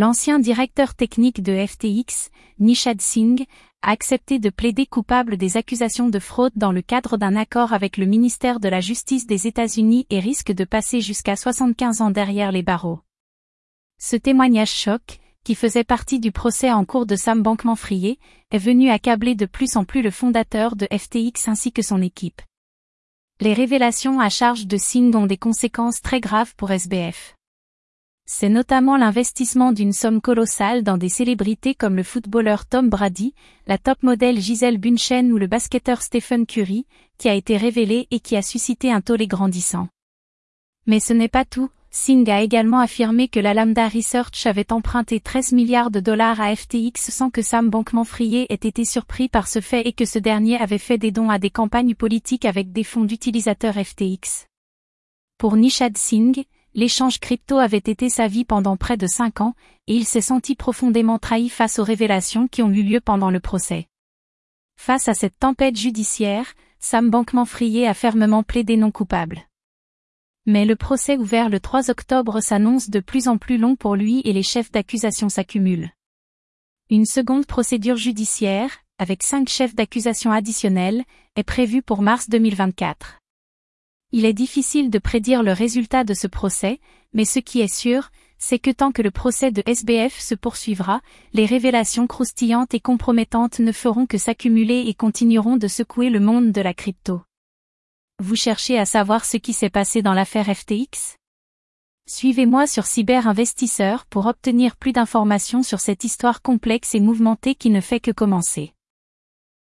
L'ancien directeur technique de FTX, Nishad Singh, a accepté de plaider coupable des accusations de fraude dans le cadre d'un accord avec le ministère de la Justice des États-Unis et risque de passer jusqu'à 75 ans derrière les barreaux. Ce témoignage choc, qui faisait partie du procès en cours de Sam Bankman-Fried, est venu accabler de plus en plus le fondateur de FTX ainsi que son équipe. Les révélations à charge de Singh ont des conséquences très graves pour SBF. C'est notamment l'investissement d'une somme colossale dans des célébrités comme le footballeur Tom Brady, la top modèle Gisèle Bunchen ou le basketteur Stephen Curry, qui a été révélé et qui a suscité un tollé grandissant. Mais ce n'est pas tout, Singh a également affirmé que la Lambda Research avait emprunté 13 milliards de dollars à FTX sans que Sam Bankman-Fried ait été surpris par ce fait et que ce dernier avait fait des dons à des campagnes politiques avec des fonds d'utilisateurs FTX. Pour Nishad Singh, l'échange crypto avait été sa vie pendant près de 5 ans, et il s'est senti profondément trahi face aux révélations qui ont eu lieu pendant le procès. Face à cette tempête judiciaire, Sam Bankman-Fried a fermement plaidé non coupable. Mais le procès ouvert le 3 octobre s'annonce de plus en plus long pour lui et les chefs d'accusation s'accumulent. Une seconde procédure judiciaire, avec cinq chefs d'accusation additionnels, est prévue pour mars 2024. Il est difficile de prédire le résultat de ce procès, mais ce qui est sûr, c'est que tant que le procès de SBF se poursuivra, les révélations croustillantes et compromettantes ne feront que s'accumuler et continueront de secouer le monde de la crypto. Vous cherchez à savoir ce qui s'est passé dans l'affaire FTX Suivez-moi sur Cyberinvestisseur pour obtenir plus d'informations sur cette histoire complexe et mouvementée qui ne fait que commencer.